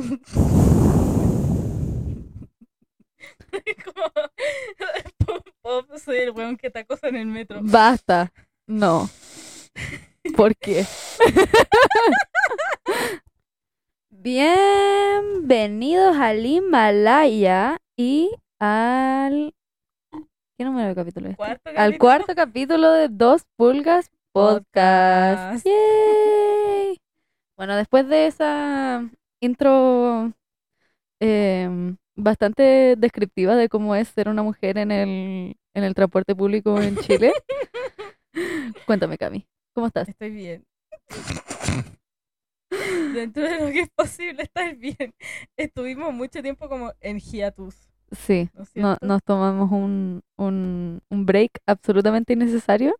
Como, pop, pop, soy el weón que te acosa en el metro. Basta. No. ¿Por qué? Bienvenidos al Himalaya y al... ¿Qué número de capítulo es? este? Cuarto Al cuarto capítulo de Dos Pulgas Podcast. Podcast. ¡Yay! Bueno, después de esa intro em, bastante descriptiva de cómo es ser una mujer en el, en el transporte público en Chile, cuéntame, Cami, ¿cómo estás? Estoy bien. Dentro de lo que es posible estar bien. Estuvimos mucho tiempo como en hiatus. Sí, ¿no nos tomamos un, un, un break absolutamente innecesario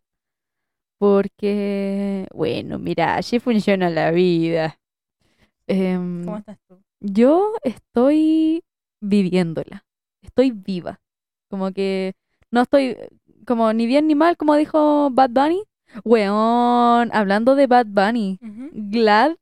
porque, bueno, mira, así funciona la vida. Em, ¿Cómo estás tú? Yo estoy viviéndola. Estoy viva. Como que no estoy como ni bien ni mal, como dijo Bad Bunny. Weón, hablando de Bad Bunny. Glad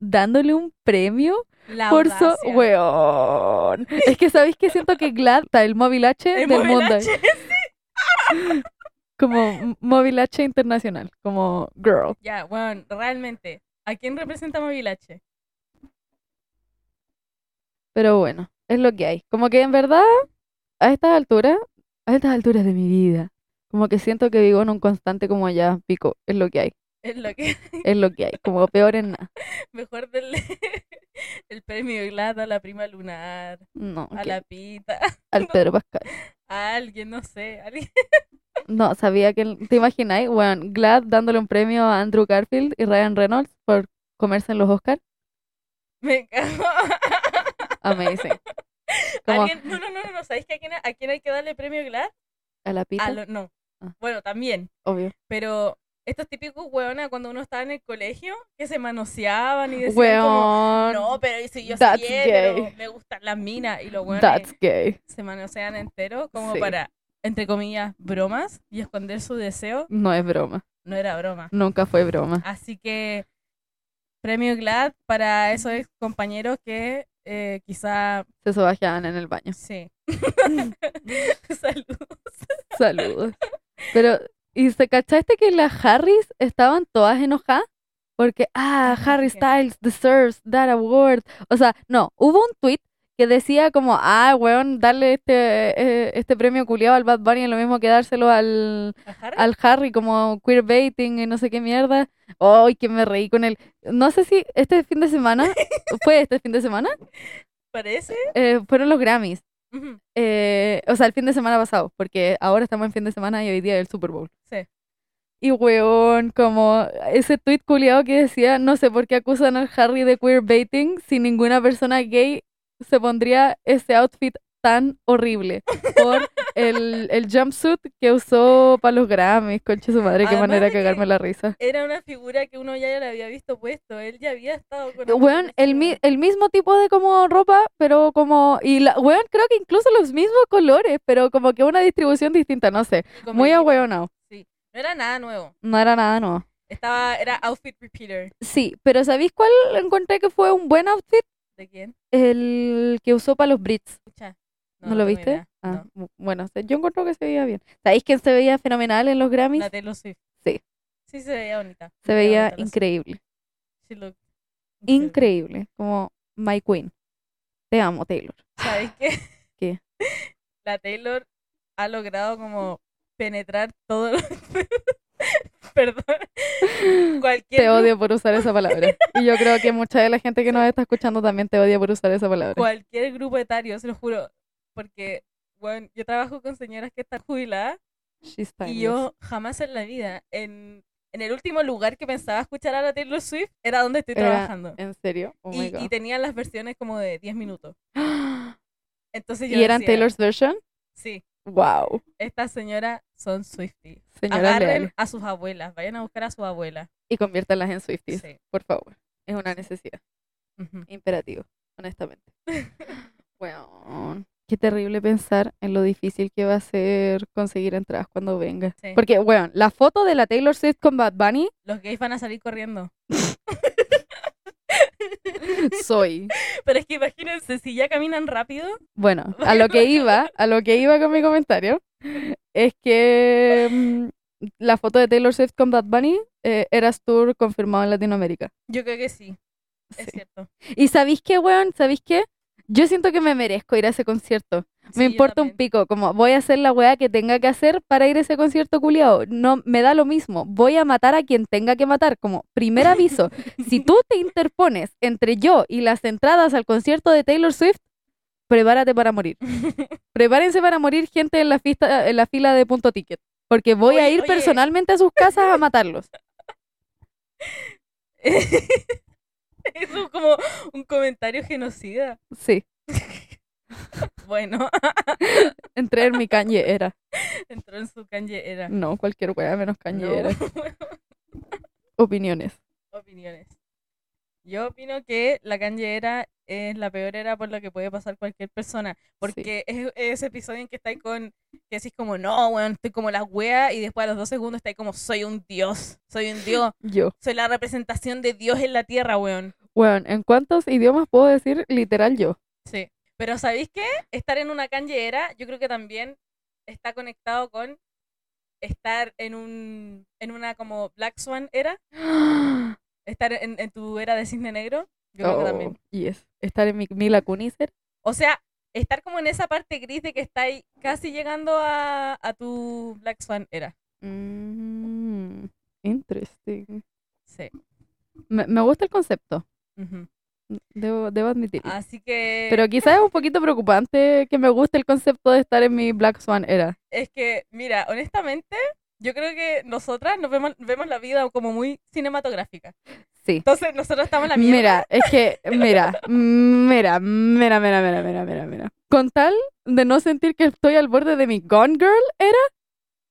dándole un premio La por su weón. Es que sabéis que siento que Glad está el móvil H El del móvil mundo. H, Como móvil H internacional, como girl. Ya, bueno, realmente. ¿A quién representa Móvil H? Pero bueno, es lo que hay. Como que en verdad, a estas alturas, a estas alturas de mi vida, como que siento que vivo en un constante como ya, pico, es lo que hay, Es lo que es lo que hay, como peor en nada. mejor del el premio Glad a la prima lunar, No, a la pita, al Pedro Pascal. a alguien, no sé, a alguien. No, sabía que, ¿te imagináis? Bueno, Glad dándole un premio a Andrew Garfield y Ryan Reynolds por comerse en los Oscars. Me cago. Amazing. Como Alguien, no, no, no, no, ¿sabéis que a quién, a quién hay que darle premio Glad? a la pita, A lo- no. Ah. Bueno, también, obvio. pero estos típicos hueonas cuando uno estaba en el colegio que se manoseaban y decían como, Weón, no, pero si yo soy gay. me gustan las minas y los hueones that's gay. se manosean entero como Sí. para, entre comillas, bromas y esconder su deseo. No es broma, No era broma. nunca fue broma. Así que premio GLAD para esos ex compañeros que eh, quizá Se sobajeaban en el baño. sí. Saludos. Saludos. Pero, ¿y se cachaste que las Harris estaban todas enojadas? Porque, ah, Harry. Styles deserves that award. O sea, no, hubo un tweet que decía como, ah, weón, darle este, eh, este premio culiado al Bad Bunny es lo mismo que dárselo al, ¿A Harry? al Harry como queerbaiting y no sé qué mierda. Ay, que me reí con él. No sé si este fin de semana, fue este fin de semana, Parece. eh, fueron los Grammys. Eh, o sea, el fin de semana pasado, porque ahora estamos en fin de semana y hoy día es el Super Bowl. Sí. Y weón, como ese tweet culiado que decía, no sé por qué acusan al Harry de queerbaiting si ninguna persona gay se pondría ese outfit tan horrible por el, el jumpsuit que usó para los Grammys, conche su madre, qué Además manera de que- cagarme la risa. Era una figura que uno ya le había visto puesto. Él ya había estado con Weón, el, mi- el mismo tipo de como ropa, pero como, y la, weón, creo que incluso los mismos colores, pero como que una distribución distinta, no sé, muy ahueonado. Sí. No era nada nuevo. No era nada nuevo. Estaba, era outfit repeater. Sí, pero ¿sabéis cuál encontré que fue un buen outfit? ¿De quién? El que usó para los Brits. Escucha. ¿No, lo viste? Ah, No. bu- bueno, yo encontré que se veía bien. ¿Sabéis quién se veía fenomenal en los Grammys? La Taylor Swift. Sí. Sí, se veía bonita. Se veía bonita increíble. She looked Increíble. Como My Queen. Te amo, Taylor. ¿Sabes qué? ¿Qué? La Taylor ha logrado como penetrar todo lo... Perdón. Cualquier Te odio por usar esa palabra. Y yo creo que mucha de la gente que nos está escuchando también te odia por usar esa palabra. cualquier grupo etario, se lo juro. Porque, bueno, yo trabajo con señoras que están jubiladas She's y yo jamás en la vida, en, en el último lugar que pensaba escuchar a la Taylor Swift, era donde estoy Era- trabajando. ¿En serio? Oh Y, y tenían las versiones como de 10 minutos. Entonces yo ¿Y eran decía, Taylor's version? Sí, Wow. estas señoras son Swifties. Agarren leales. a sus abuelas, vayan a buscar a su abuela. Y conviértanlas en Swifties, Sí. por favor. Es una necesidad. Imperativo, honestamente. Bueno, qué terrible pensar en lo difícil que va a ser conseguir entradas cuando venga. Sí. Porque, bueno, la foto de la Taylor Swift con Bad Bunny, Los gays van a salir corriendo. soy. Pero es que imagínense, si ya caminan rápido, Bueno, a lo que iba, a lo que iba con mi comentario, es que mm, la foto de Taylor Swift con Bad Bunny eh, Eras Tour confirmado en Latinoamérica. yo creo que sí, es Sí. cierto. Y ¿sabéis qué, weón? ¿Sabéis qué? Yo siento que me merezco ir a ese concierto. Sí, Me importa un pico, como voy a hacer la weá que tenga que hacer para ir a ese concierto culiao. No, me da lo mismo. Voy a matar a quien tenga que matar. Como primer aviso, si tú te interpones entre yo y las entradas al concierto de Taylor Swift, prepárate para morir. Prepárense para morir gente en la, fista- en la fila de punto ticket. Porque voy a ir oye. personalmente a sus casas a matarlos. Eso es como un comentario genocida. Sí, Bueno, entré en mi cañe era. entró en su canje era. No, cualquier weá menos No. era. Opiniones. Opiniones. Yo opino que la canje era es la peor era por lo que puede pasar cualquier persona. Porque es ese episodio en que estáis con. que decís como, no, weón, estoy como la wea. Y después a los dos segundos estáis como, soy un dios. Soy un dios. Yo. Soy la representación de Dios en la tierra, weón. Bueno, ¿en cuántos idiomas puedo decir literal yo? Sí. Pero ¿sabéis qué? Estar en una canje era, yo creo que también está conectado con estar en un. en una como Black Swan era. Estar en, en tu era de cisne negro. Yo creo que también. Oh, Yes. Estar en mi Mila. O sea, estar como en esa parte gris de que estáis casi llegando a, a tu Black Swan era. Mm, interesting. Sí. Me, me gusta el concepto, Ujú. debo, debo admitirlo. Así que Pero quizás es un poquito preocupante que me guste el concepto de estar en mi Black Swan era. es que, mira, honestamente, yo creo que nosotras nos vemos, vemos la vida como muy cinematográfica. Sí. Entonces, nosotros estamos en la mierda. Mira, es que, mira, mira, mira, mira, mira, mira, mira, mira. Con tal de no sentir que estoy al borde de mi Gone Girl era,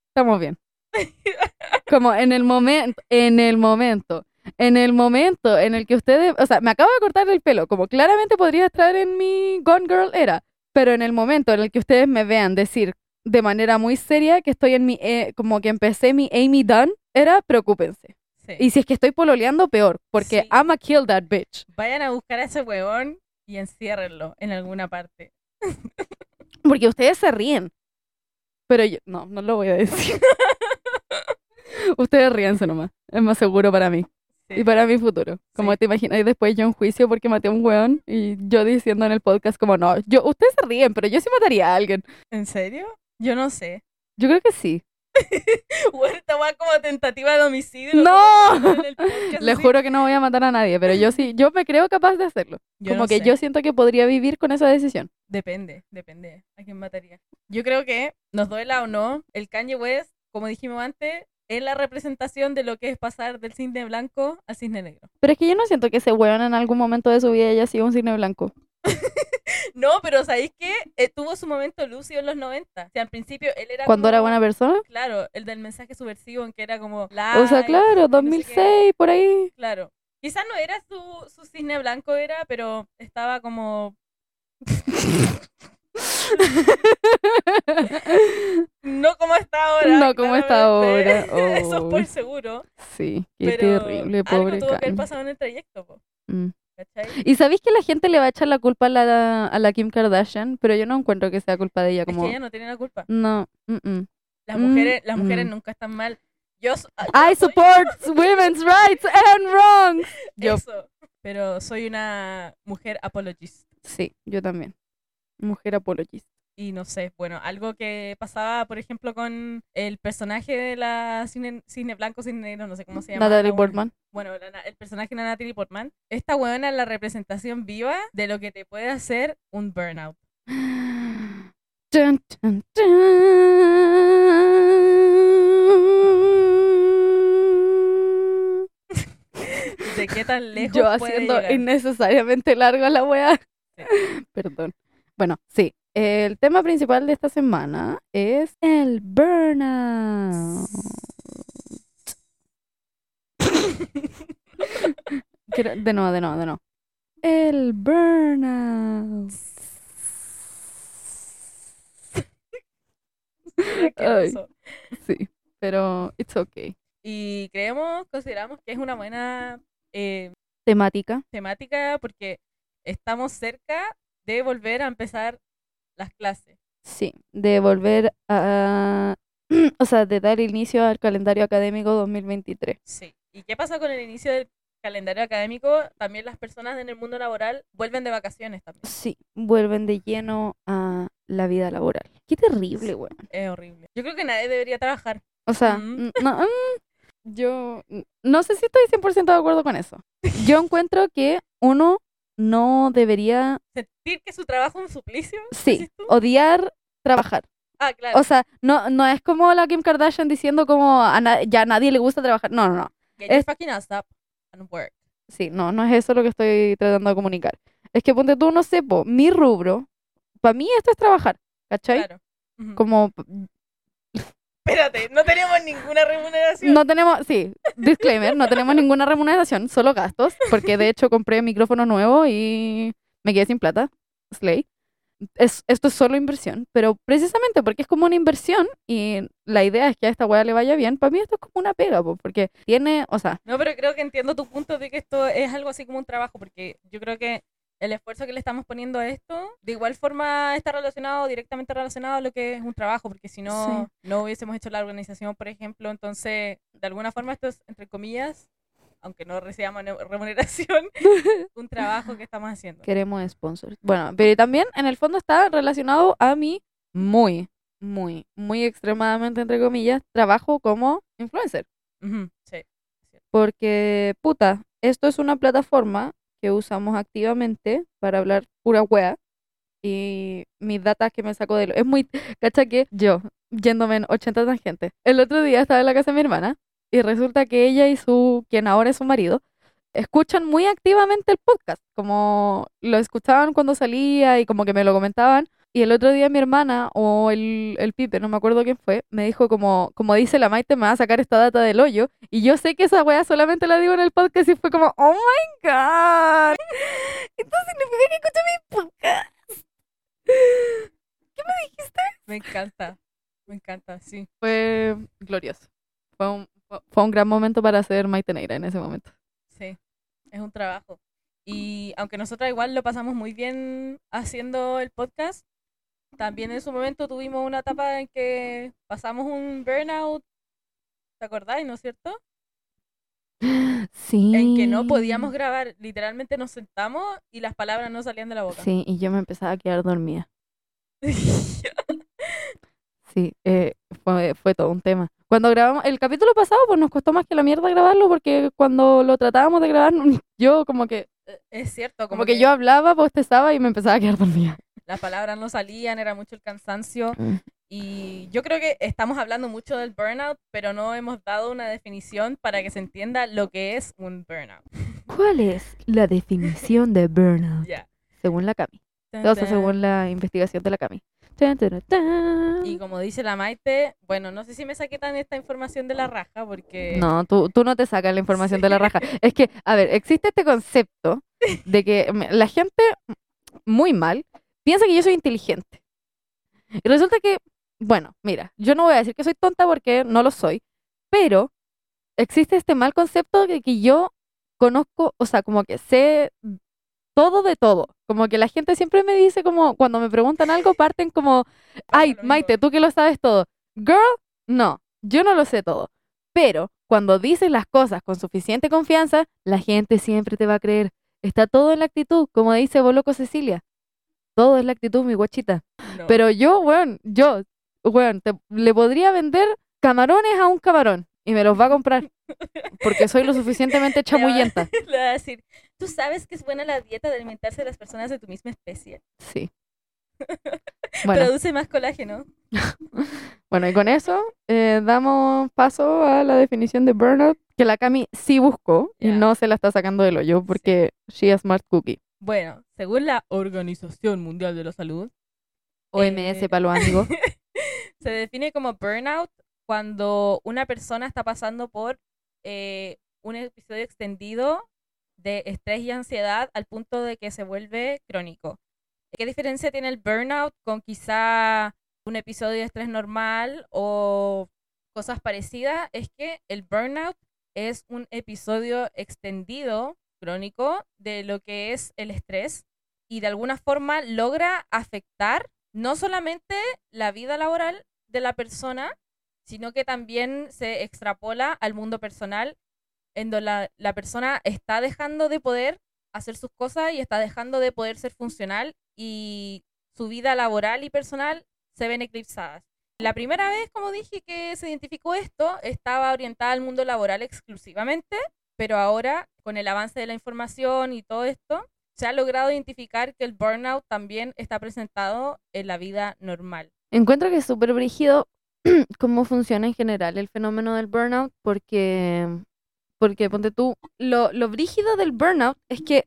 estamos bien. Como en el momento, en el momento, en el momento en el que ustedes, o sea, me acabo de cortar el pelo, como claramente podría estar en mi Gone Girl era, pero en el momento en el que ustedes me vean decir de manera muy seria que estoy en mi, eh, como que empecé mi Amy Dunn era, preocúpense. Sí. Y si es que estoy pololeando, peor, porque Sí. I'ma kill that bitch. Vayan a buscar a ese huevón y enciérrenlo en alguna parte. Porque ustedes se ríen. Pero yo, no, no lo voy a decir. ustedes ríense nomás. Es más seguro para mí. Sí. Y para mi futuro. Como te imaginas después yo en juicio porque maté a un weón y yo diciendo en el podcast como no, yo, ustedes se ríen, pero yo sí mataría a alguien. ¿En serio? Yo no sé. Yo creo que sí. Bueno, esta weá como tentativa de homicidio. ¡No! así. juro que no voy a matar a nadie, pero yo sí, yo me creo capaz de hacerlo. Yo como no que sé. yo siento que podría vivir con esa decisión. Depende, depende a quién mataría. Yo creo que, nos duela o no, el Kanye West, como dijimos antes, es la representación de lo que es pasar del cisne blanco al cisne negro. Pero es que yo no siento que ese weón en algún momento de su vida haya sido un cine blanco. No, pero ¿sabéis qué? Eh, tuvo su momento lúcido en los 90. O sea, al principio él era Cuando era buena persona. Claro, el del mensaje subversivo en que era como... O sea, claro, y no sé qué. 2006, por ahí. Claro. Quizás no era su, su cisne blanco, era, pero estaba como... No como está ahora. No como está ahora, Eso es por oh. seguro. Sí, qué Pero terrible, algo pobre tuvo que haber pasado en el trayecto, po, Mm. ¿Cachai? Y sabéis que la gente le va a echar la culpa a la, a la Kim Kardashian, pero yo no encuentro que sea culpa de ella. Es Como, que ella no tiene la culpa. no, mm, mm. Las Mm, mujeres, las mujeres mm. nunca están mal. Yo, so- ah, I yo soy- support women's rights and wrongs. Yo, Eso. Pero soy una mujer apologist. sí, yo también. Mujer apologist. Y no sé, bueno, algo que pasaba, por ejemplo, con el personaje de la cine, cine blanco, cine negro, no sé cómo se llama. Natalie Portman. Bueno, la el personaje de Natalie Portman. Esta buena es la representación viva de lo que te puede hacer un burnout. Dun, dun, dun. De qué tan lejos Yo puede haciendo llegar. innecesariamente larga la weá. Sí. Perdón. Bueno, sí. El tema principal de esta semana es el burnout. De nuevo, de nuevo, de nuevo. El burnout. Asqueroso. Sí, pero it's okay. Y creemos, consideramos que es una buena eh, Temática. temática porque estamos cerca de volver a empezar las clases. Sí, de volver a... O sea, de dar inicio al calendario académico 2023. Sí. ¿Y qué pasa con el inicio del calendario académico? También las personas en el mundo laboral vuelven de vacaciones también. Sí, vuelven de lleno a la vida laboral. Qué terrible, weón. Es horrible. Yo creo que nadie debería trabajar. O sea, Mm. no, mm, yo no sé si estoy 100% de acuerdo con eso. Yo encuentro que uno no debería, Sentir que su trabajo es un suplicio. sí, odiar trabajar. Ah, claro. O sea, no, no es como la Kim Kardashian diciendo como a na- ya a nadie le gusta trabajar. No, no, no. Get es- fucking ass up and work. Sí, no, no es eso lo que estoy tratando de comunicar. Es que ponte tú, no sé, po, mi rubro, para mí esto es trabajar, ¿cachai? Claro. Como Espérate, no tenemos ninguna remuneración. no tenemos, sí, disclaimer, no tenemos ninguna remuneración, solo gastos, porque de hecho compré micrófono nuevo y me quedé sin plata. Slay. Es, esto es solo inversión, pero precisamente porque es como una inversión y la idea es que a esta weá le vaya bien, para mí esto es como una pega, po, porque tiene, o sea, No, pero creo que entiendo tu punto de que esto es algo así como un trabajo, porque yo creo que el esfuerzo que le estamos poniendo a esto, de igual forma está relacionado, directamente relacionado a lo que es un trabajo, porque si no, no hubiésemos hecho la organización, por ejemplo, entonces, de alguna forma esto es, entre comillas, aunque no recibamos ne- remuneración, un trabajo que estamos haciendo. queremos sponsors. Bueno, pero también en el fondo está relacionado a mi muy, muy, muy extremadamente, entre comillas, trabajo como influencer. Sí. Porque, puta, esto es una plataforma que usamos activamente para hablar pura wea. Y mis datas que me saco de lo... Es muy... ¿Cacha que yo, yéndome en 80 tangentes, el otro día estaba en la casa de mi hermana y resulta que ella y su... quien ahora es su marido, escuchan muy activamente el podcast. Como lo escuchaban cuando salía y como que me lo comentaban. Y el otro día mi hermana o el, el Pipe, no me acuerdo quién fue, me dijo como, como dice la Maite, me va a sacar esta data del hoyo. Y yo sé que esa wea solamente la digo en el podcast y fue como, oh my god. Esto significa que escucha mi podcast. ¿Qué me dijiste? Me encanta, me encanta, sí. Fue glorioso. Fue un, fue- un gran momento para hacer Maite Negra en ese momento. Sí, es un trabajo. Y aunque nosotros igual lo pasamos muy bien haciendo el podcast, también en su momento tuvimos una etapa en que pasamos un burnout, ¿te acordáis, no es cierto? Sí. En que no podíamos grabar, literalmente nos sentamos y las palabras no salían de la boca. Sí, y yo me empezaba a quedar dormida. Sí, eh, fue, fue todo un tema. Cuando grabamos el capítulo pasado, pues nos costó más que la mierda grabarlo porque cuando lo tratábamos de grabar, yo como que, es cierto, como que yo hablaba, bostezaba y me empezaba a quedar dormida. Las palabras no salían, era mucho el cansancio. Mm. Y yo creo que estamos hablando mucho del burnout, pero no hemos dado una definición para que se entienda lo que es un burnout. ¿Cuál es la definición de burnout? Ya. Según la Cami. O sea, según la investigación de la Cami. Y como dice la Maite, bueno, no sé si me saqué tan esta información de la raja, porque No, tú, tú no te sacas la información de la raja. Es que, a ver, existe este concepto de que la gente, muy mal, piensa que yo soy inteligente. Y resulta que, bueno, mira, yo no voy a decir que soy tonta porque no lo soy, pero existe este mal concepto de que yo conozco, o sea, como que sé todo de todo. Como que la gente siempre me dice como, cuando me preguntan algo, parten como, ay. Maite, tú que lo sabes todo. Girl, no, yo no lo sé todo. Pero cuando dices las cosas con suficiente confianza, la gente siempre te va a creer. Está todo en la actitud, como dice Boloco Cecilia. Todo es la actitud, mi guachita. no. Pero yo, weón, yo, weón, te- le podría vender camarones a un camarón y me los va a comprar. Porque soy lo suficientemente chamullenta. le voy a decir, tú sabes que es buena la dieta de alimentarse de las personas de tu misma especie. Sí. Bueno, Produce más colágeno. bueno, y con eso eh, damos paso a la definición de burnout que la Cami sí buscó y no se la está sacando del hoyo porque she a smart cookie. Bueno, según la Organización Mundial de la Salud, OMS Eh, para los amigos. se define como burnout cuando una persona está pasando por eh, un episodio extendido de estrés y ansiedad al punto de que se vuelve crónico. ¿Qué diferencia tiene el burnout con quizá un episodio de estrés normal o cosas parecidas? Es que el burnout es un episodio extendido crónico de lo que es el estrés y de alguna forma logra afectar no solamente la vida laboral de la persona, sino que también se extrapola al mundo personal, en donde la, la persona está dejando de poder hacer sus cosas y está dejando de poder ser funcional y su vida laboral y personal se ven eclipsadas. La primera vez, como dije, que se identificó esto, estaba orientada al mundo laboral exclusivamente, pero ahora, con el avance de la información y todo esto, se ha logrado identificar que el burnout también está presentado en la vida normal. Encuentro que es súper brígido cómo funciona en general el fenómeno del burnout, porque, porque ponte tú, lo, lo brígido del burnout es que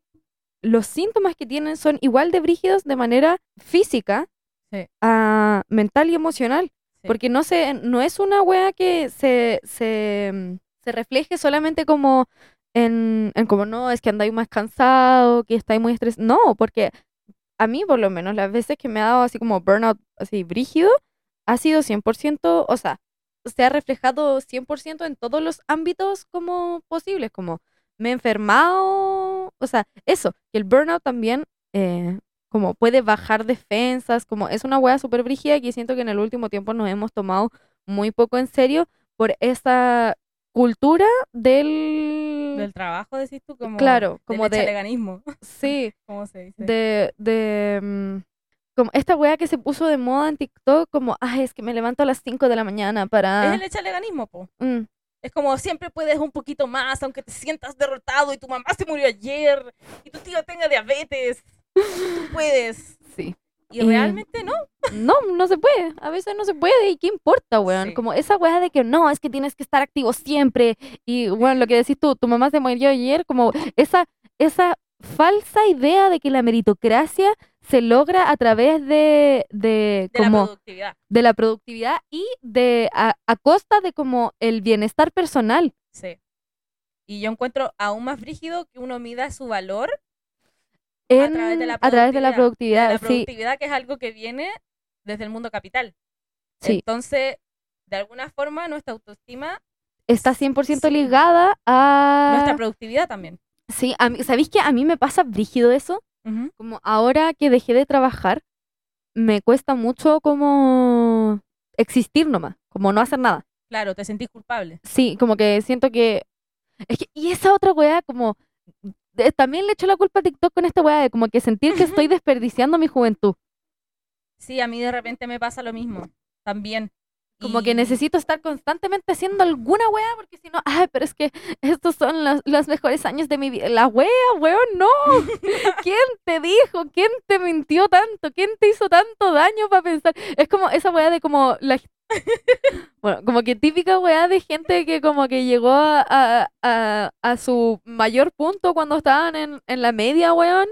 los síntomas que tienen son igual de brígidos de manera física, Sí. a mental y emocional. Sí. Porque no, se, no es una wea que se, se, mm, se refleje solamente como en, como no, es que andáis más cansado, que estáis muy estresados. No, porque a mí por lo menos las veces que me ha dado así como burnout así brígido, ha sido 100%, o sea, se ha reflejado 100% en todos los ámbitos como posibles, como me he enfermado, o sea, eso, que el burnout también eh, como puede bajar defensas, como es una wea súper brígida que siento que en el último tiempo nos hemos tomado muy poco en serio por esa cultura del... Del trabajo, decís tú, como, Claro, como del de- Sí, ¿cómo se dice? de, de mm, como esta wea que se puso de moda en TikTok, como, ay, es que me levanto a las 5 de la mañana Es para... el echaleganismo, po. Mm, Es como siempre puedes un poquito más, aunque te sientas derrotado y tu mamá se murió ayer y tu tío tenga diabetes. Tú puedes. sí. Y Y- realmente no. No, no se puede. A veces no se puede. ¿Y qué importa, weón? Sí. Como esa weá de que no, es que tienes que estar activo siempre. Y, bueno, lo que decís tú, tu mamá se murió ayer, como esa, esa falsa idea de que la meritocracia se logra a través de, de, De la como, productividad. de la productividad y de a, a costa de como el bienestar personal. Sí. Y yo encuentro aún más frígido que uno mida su valor En, a través de la a través de la de productividad. la sí, productividad, que es algo que viene desde el mundo capital. sí. Entonces, de alguna forma, nuestra autoestima, Está 100% sí. ligada a... nuestra productividad también. Sí, a mí, ¿sabéis que a mí me pasa brígido eso? Como ahora que dejé de trabajar, me cuesta mucho como existir nomás, como no hacer nada. Claro, te sentís culpable. Sí, como que siento que... Es que y esa otra weá, como... de- también le echo la culpa a TikTok con esta weá de como que sentir que estoy desperdiciando mi juventud. Sí, a mí de repente me pasa lo mismo. También. Como que necesito estar constantemente haciendo alguna weá porque si no, ay, pero es que estos son los, los mejores años de mi vida. La weá, weón, no. ¿Quién te dijo? ¿Quién te mintió tanto? ¿Quién te hizo tanto daño para pensar? Es como esa weá de como la... Bueno, como que típica weá de gente que como que llegó a, a, a- a su mayor punto cuando estaban en, en la media, weón.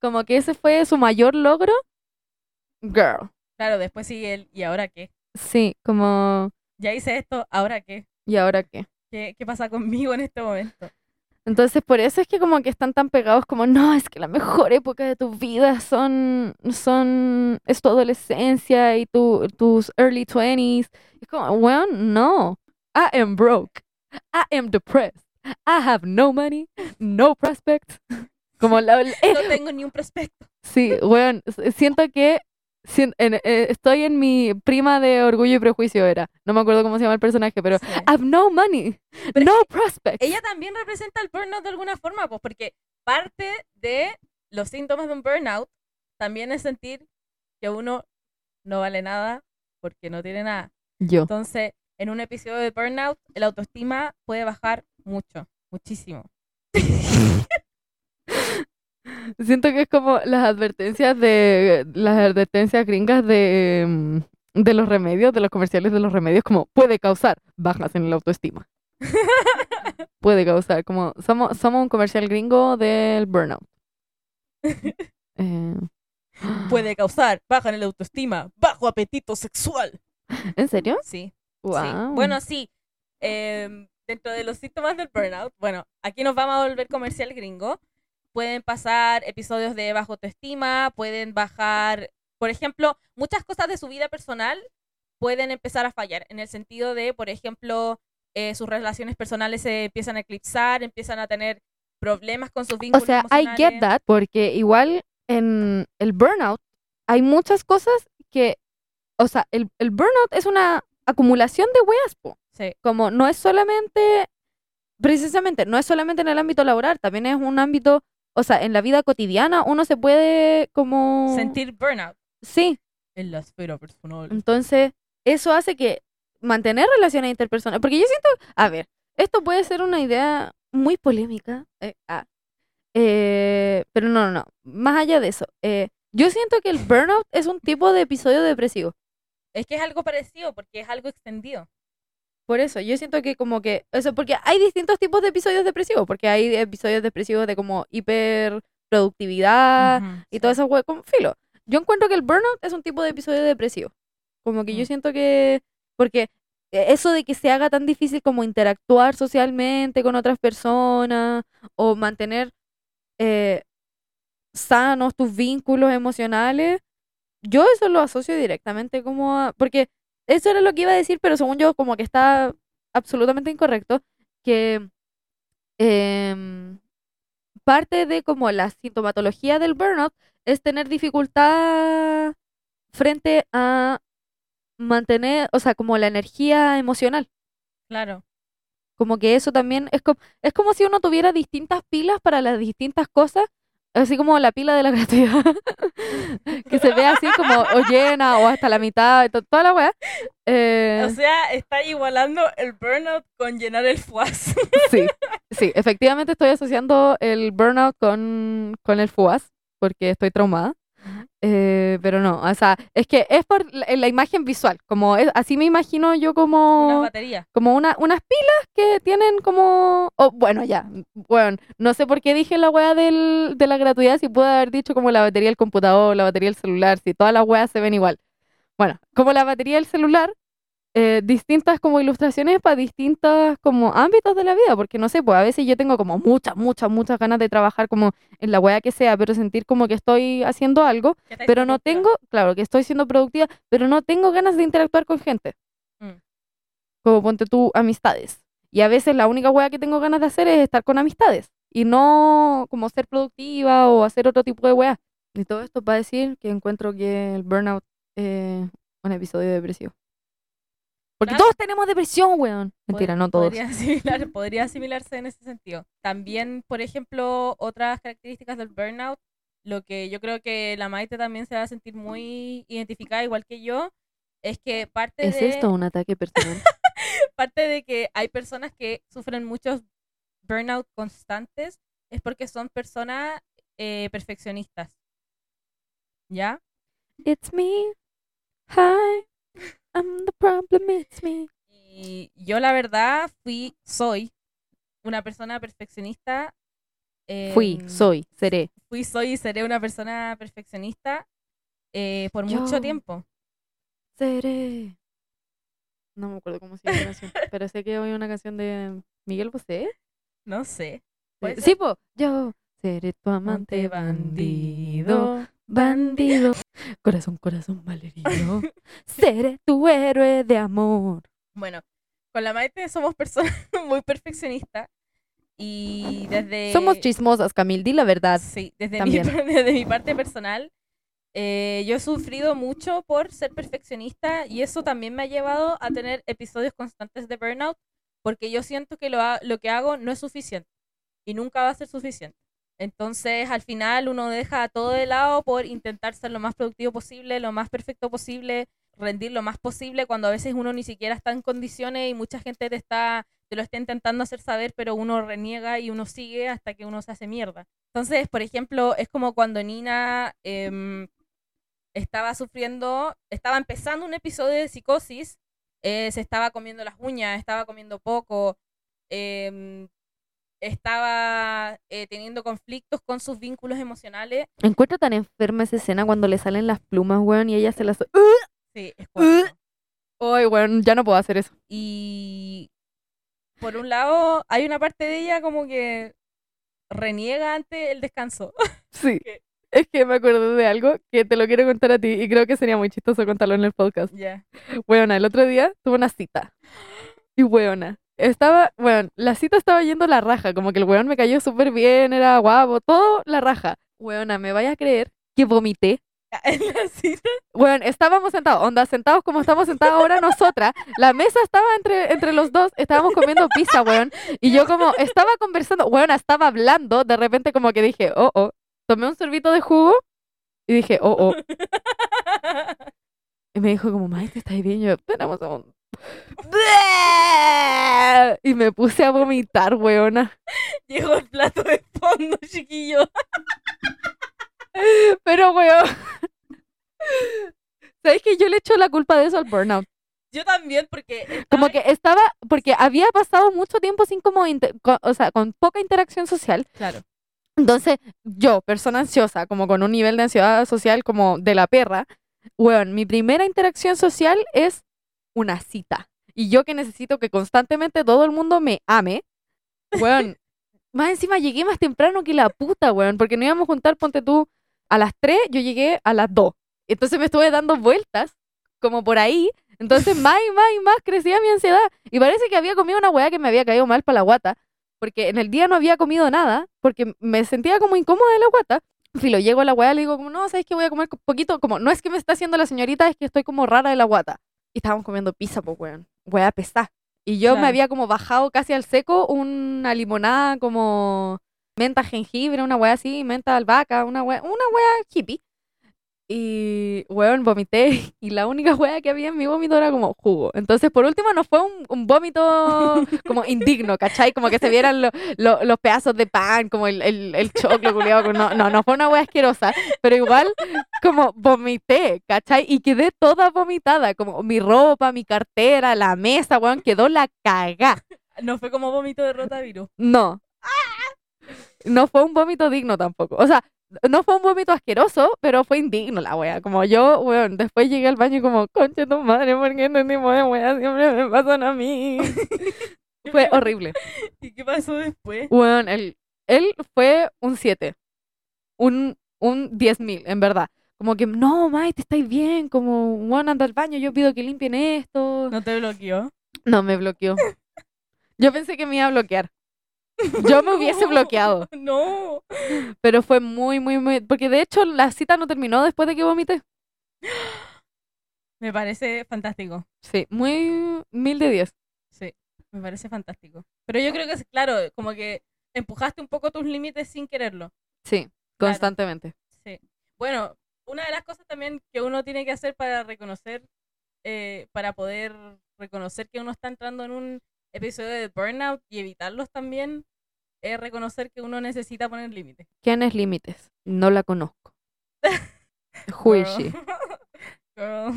Como que ese fue su mayor logro. Girl. Claro, después sigue el, ¿y ahora qué? Sí, como... Ya hice esto, ¿ahora qué? ¿Y ahora qué? ¿Qué, qué pasa conmigo en este momento? Entonces, por eso es que como que están tan pegados como, no, es que la mejor época de tu vida son, son, es tu adolescencia y tu, tus early 20s. Es como, weón, no. I am broke. I am depressed. I have no money, no prospects. Como la, eh, No tengo ni un prospecto. sí, s- siento que en- eh, estoy en mi prima de Orgullo y Prejuicio era. No me acuerdo cómo se llama el personaje, pero Sí. I have no money, Pero no prospects. Ella también representa el burnout de alguna forma, pues porque parte de los síntomas de un burnout también es sentir que uno no vale nada porque no tiene nada. Yo. Entonces, en un episodio de burnout, el autoestima puede bajar mucho, muchísimo. Siento que es como las advertencias de las advertencias gringas de, mm, de los remedios, de los comerciales de los remedios, como puede causar bajas en la autoestima. puede causar, como somos, somos un comercial gringo del burnout. Eh, Puede causar baja en la autoestima, bajo apetito sexual. ¿En serio? Sí. Bueno, sí. em, dentro de los síntomas del burnout, bueno, aquí nos vamos a volver comercial gringo. Pueden pasar episodios de bajo autoestima, pueden bajar, por ejemplo, muchas cosas de su vida personal pueden empezar a fallar, en el sentido de, por ejemplo, eh, sus relaciones personales se empiezan a eclipsar, empiezan a tener problemas con sus O vínculos sea, I get that, porque igual en el burnout hay muchas cosas que, o sea, el, el burnout es una acumulación de weas, po. Sí, Como no es solamente, precisamente, no es solamente en el ámbito laboral, también es un ámbito, o sea, en la vida cotidiana uno se puede como... sentir burnout Sí, en la esfera personal. entonces eso hace que mantener relaciones interpersonales, porque yo siento, a ver, esto puede ser una idea muy polémica, eh, ah, eh, pero no, no, no, más allá de eso, eh, yo siento que el burnout es un tipo de episodio depresivo. Es que es algo parecido porque es algo extendido. Por eso, yo siento que como que, eso, porque hay distintos tipos de episodios depresivos, porque hay episodios depresivos de como hiperproductividad y sí. todo eso, como filo. Yo encuentro que el burnout es un tipo de episodio depresivo. Como que yo Mm. siento que, porque eso de que se haga tan difícil como interactuar socialmente con otras personas o mantener eh, sanos tus vínculos emocionales, yo eso lo asocio directamente como a, porque eso era lo que iba a decir, pero según yo como que está absolutamente incorrecto, que em, parte de como la sintomatología del burnout es tener dificultad frente a mantener, o sea, como la energía emocional. Claro. Como que eso también es como, es como si uno tuviera distintas pilas para las distintas cosas, así como la pila de la gratuidad, que se ve así como o llena o hasta la mitad, toda la weá. Eh, O sea, está igualando el burnout con llenar el fuaz. sí, sí, efectivamente estoy asociando el burnout con, con el FUAS, porque estoy traumada. Eh, pero no, o sea, es que es por la, la imagen visual, como es, así me imagino yo como batería. como una, unas pilas que tienen como... oh, bueno, ya. Bueno, no sé por qué dije la wea del, de la gratuidad, si puedo haber dicho como la batería del computador, la batería del celular, si todas las weas se ven igual. Bueno, como la batería del celular, eh, distintas como ilustraciones para distintos como ámbitos de la vida, porque no sé, pues a veces yo tengo como muchas, muchas, muchas ganas de trabajar como en la wea que sea, pero sentir como que estoy haciendo algo, pero no tengo, claro, que estoy siendo productiva, pero no tengo ganas de interactuar con gente. Mm. Como ponte tú amistades. Y a veces la única wea que tengo ganas de hacer es estar con amistades y no como ser productiva o hacer otro tipo de wea. Y todo esto para decir que encuentro que el burnout es un episodio depresivo. Porque Claro. todos tenemos depresión, weón. Mentira, Pod- no todos. Podría, asimilar- podría asimilarse en ese sentido. También, por ejemplo, otras características del burnout, lo que yo creo que la Maite también se va a sentir muy identificada, igual que yo, es que parte ¿Es de, esto un ataque personal? parte de que hay personas que sufren muchos burnout constantes es porque son personas eh, perfeccionistas. ¿Ya? It's me. Hi. I'm the problem, it's me. Y yo la verdad fui, soy una persona perfeccionista. Fui, em, soy, seré. Fui, soy y seré una persona perfeccionista eh, por Yo. mucho tiempo. Seré. No me acuerdo cómo se llama la canción, pero sé que hoy una canción de Miguel Bosé. No sé. ¿Puede Sí, po. Yo seré tu Amante bandido, bandido. Corazón, corazón malherido. seré tu héroe de amor. Bueno, con la Maite somos personas muy perfeccionistas. Y desde. Somos chismosas, Camil, di la verdad. Sí, desde, mi, también. desde mi parte personal, eh, yo he sufrido mucho por ser perfeccionista y eso también me ha llevado a tener episodios constantes de burnout porque yo siento que lo, ha- lo que hago no es suficiente y nunca va a ser suficiente. Entonces, al final uno deja todo de lado por intentar ser lo más productivo posible, lo más perfecto posible, rendir lo más posible cuando a veces uno ni siquiera está en condiciones y mucha gente te está te lo está intentando hacer saber, pero uno reniega y uno sigue hasta que uno se hace mierda. Entonces, por ejemplo, es como cuando Nina em, estaba sufriendo, estaba empezando un episodio de psicosis, eh, se estaba comiendo las uñas, estaba comiendo poco, em, estaba eh, teniendo conflictos con sus vínculos emocionales. Encuentro tan enferma esa escena cuando le salen las plumas, weón, y ella se las... Sí, es. Ay, weón, ya no puedo hacer eso. Y por un lado, hay una parte de ella como que reniega ante el descanso. Sí. Es que me acuerdo de algo que te lo quiero contar a ti y creo que sería muy chistoso contarlo en el podcast. Ya. Weona, el otro día tuve una cita. Y weona, estaba, bueno, la cita estaba yendo la raja, como que el weón me cayó súper bien, era guapo, todo la raja. Weona, me vaya a creer que vomité. En la cita. Bueno, estábamos sentados, onda, sentados como estamos sentados ahora nosotras. La mesa estaba entre, entre los dos, estábamos comiendo pizza, weón. Y yo como estaba conversando, weón, estaba hablando, de repente como que dije, oh, oh, tomé un sorbito de jugo y dije, oh, oh. Y me dijo como, maestro, ¿estás bien? Yo, tenemos un... Y me puse a vomitar, weona. Llegó el plato de fondo, chiquillo. Pero, weón. ¿Sabes que yo le echo la culpa de eso al burnout? Yo también, porque. Como que estaba, porque había pasado mucho tiempo sin como, inter- o sea, con poca interacción social. Claro. Entonces, yo, persona ansiosa, como con un nivel de ansiedad social como de la perra, weón, mi primera interacción social es una cita. Y yo que necesito que constantemente todo el mundo me ame, weón, más encima llegué más temprano que la puta, weón, porque no íbamos a juntar, ponte tú, a las 3, yo llegué a las 2. Entonces me estuve dando vueltas, como por ahí. Entonces más y más y más crecía mi ansiedad. Y parece que había comido una weá que me había caído mal para la guata, porque en el día no había comido nada, porque me sentía como incómoda de la guata. Filo, llego a la weá, le digo como, no, ¿sabes que voy a comer poquito? Como, no es que me está haciendo la señorita, es que estoy como rara de la guata. Y estábamos comiendo pizza, pues, weón. Weá pesada. Y yo me había como bajado casi al seco una limonada como menta jengibre, una weá así, menta albahaca, una weá, una weá hippie. Y, weón, vomité. Y la única weá que había en mi vómito era como jugo. Entonces, por último, no fue un, un vómito como indigno, ¿cachai? Como que se vieran lo- lo- los pedazos de pan, como el, el, el choclo, culiao, con- No, no, no fue una weá asquerosa. Pero igual, como vomité, ¿cachai? Y quedé toda vomitada. Como mi ropa, mi cartera, la mesa, weón, quedó la cagá. No fue como vómito de rotavirus. No. No fue un vómito digno tampoco. O sea, no fue un vómito asqueroso, pero fue indigno la wea. Como yo, weón, después llegué al baño y como, conche tu madre, ¿por qué este tipo de weas siempre me pasan a mí? fue horrible. ¿Y qué pasó después? Weón, él, él fue un 7. Un, un 10.000, en verdad. Como que, no, Mai, te estáis bien. Como, weón, anda al baño, yo pido que limpien esto. ¿No te bloqueó? No, me bloqueó. Yo pensé que me iba a bloquear. Yo me hubiese bloqueado. No. Pero fue muy, muy, muy. Porque de hecho la cita no terminó después de que vomité. Me parece fantástico. Sí, muy mil de diez. Sí, me parece fantástico. Pero yo creo que es claro, como que empujaste un poco tus límites sin quererlo. Sí, Claro. constantemente. Sí. Bueno, una de las cosas también que uno tiene que hacer para reconocer, eh, para poder reconocer que uno está entrando en un episodio de burnout y evitarlos también, es reconocer que uno necesita poner límites. ¿Quién es Límites? No la conozco. Who is she? Girl.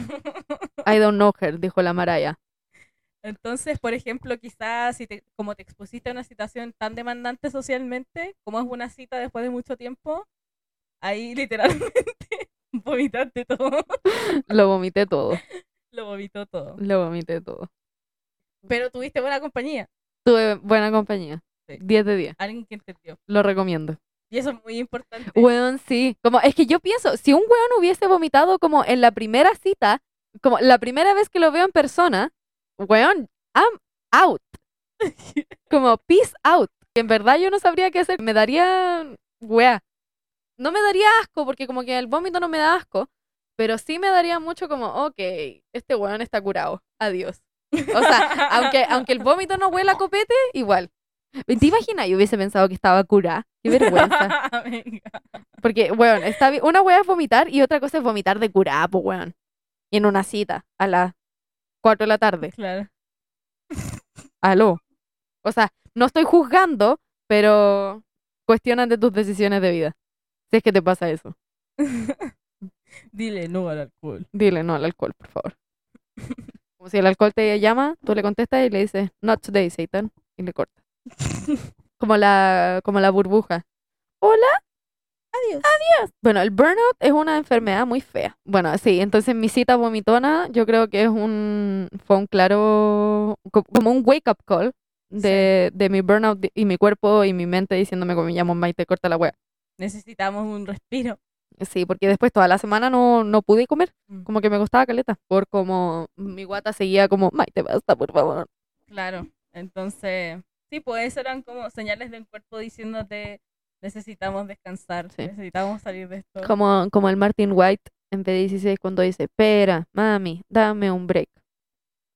I don't know her, dijo la Maraya. Entonces, por ejemplo, quizás si te, como te expusiste a una situación tan demandante socialmente, como es una cita después de mucho tiempo, ahí literalmente vomitaste todo, Lo vomité todo. lo vomitó todo. Lo vomité todo. Pero tuviste buena compañía, Tuve buena compañía. Sí. 10 de 10. alguien que entendió. Lo recomiendo. Y eso es muy importante. Weón, sí. Como, es que yo pienso, si un weón hubiese vomitado como en la primera cita, como la primera vez que lo veo en persona, weón, I'm out. Como peace out. En verdad yo no sabría qué hacer. Me daría, wea. No me daría asco, porque como que el vómito no me da asco, pero sí me daría mucho como, ok, este weón está curado. Adiós. O sea, aunque, aunque el vómito no huela a copete, igual. ¿Te imaginas? Yo hubiese pensado que estaba curada. Qué vergüenza. Porque, weón, está. Una wea es vomitar y otra cosa es vomitar de curada, pues, weón. Y en una cita a las 4 de la tarde. Claro. Aló. O sea, no estoy juzgando, pero cuestionan de tus decisiones de vida. Si es que te pasa eso. Dile no al alcohol. Dile no al alcohol, por favor. Como si el alcohol te llama, tú le contestas y le dices, not today, Satan. Y le cortas. Como la, como la burbuja. Hola. Adiós. Bueno, el burnout es una enfermedad muy fea. Bueno, sí, entonces mi cita vomitona yo creo que es un, fue un claro, co- como un wake up call de, de mi burnout y mi cuerpo y mi mente diciéndome como me llamo Maite, corta la wea. Necesitamos un respiro. Sí, porque después toda la semana no, no pude comer, Mm. como que me costaba caleta, por como mi guata seguía como, Maite, basta, por favor. Claro. Entonces, sí, pues eran como señales del cuerpo diciéndote necesitamos descansar, Sí. necesitamos salir de esto. Como, como el Martin White en B16 cuando dice, espera, mami, dame un break.